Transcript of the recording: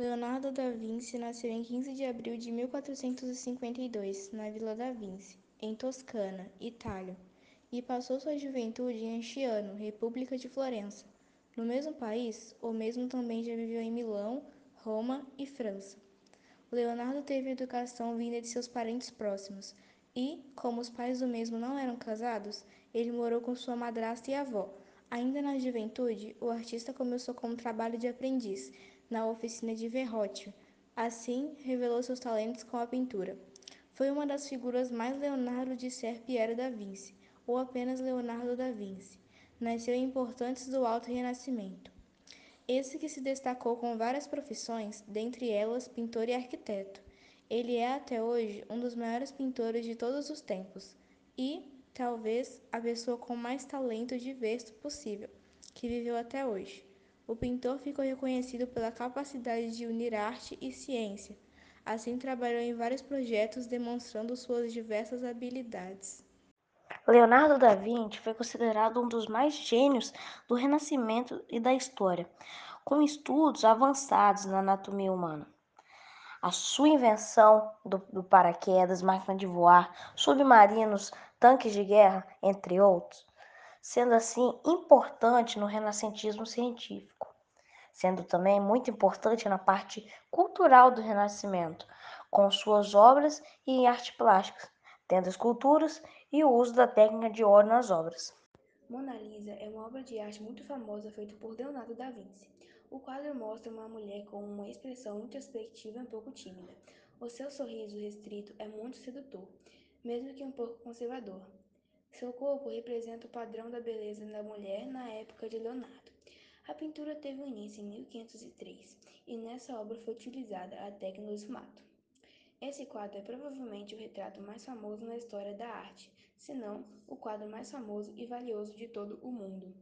Leonardo da Vinci nasceu em 15 de abril de 1452, na Vila da Vinci, em Toscana, Itália, e passou sua juventude em Anchiano, República de Florença. No mesmo país, o mesmo também já viveu em Milão, Roma e França. Leonardo teve educação vinda de seus parentes próximos e, como os pais do mesmo não eram casados, ele morou com sua madrasta e avó. Ainda na juventude, o artista começou como trabalho de aprendiz na oficina de Verrocchio. Assim, revelou seus talentos com a pintura. Foi uma das figuras mais Leonardo de Ser Piero da Vinci, ou apenas Leonardo da Vinci. Nasceu em importantes do Alto Renascimento. Esse que se destacou com várias profissões, dentre elas pintor e arquiteto. Ele é até hoje um dos maiores pintores de todos os tempos e, talvez, a pessoa com mais talento diverso possível, que viveu até hoje. O pintor ficou reconhecido pela capacidade de unir arte e ciência. Assim, trabalhou em vários projetos demonstrando suas diversas habilidades. Leonardo da Vinci foi considerado um dos mais gênios do Renascimento e da história, com estudos avançados na anatomia humana. A sua invenção do, do paraquedas, máquina de voar, submarinos, tanques de guerra, entre outros, sendo assim importante no renascentismo científico, sendo também muito importante na parte cultural do Renascimento, com suas obras e em arte plástica, tendo esculturas e o uso da técnica de óleo nas obras. Mona Lisa é uma obra de arte muito famosa feita por Leonardo da Vinci. O quadro mostra uma mulher com uma expressão introspectiva e um pouco tímida. O seu sorriso restrito é muito sedutor, mesmo que um pouco conservador. Seu corpo representa o padrão da beleza da mulher na época de Leonardo. A pintura teve início em 1503 e nessa obra foi utilizada a técnica do esfumato. Esse quadro é provavelmente o retrato mais famoso na história da arte, se não o quadro mais famoso e valioso de todo o mundo.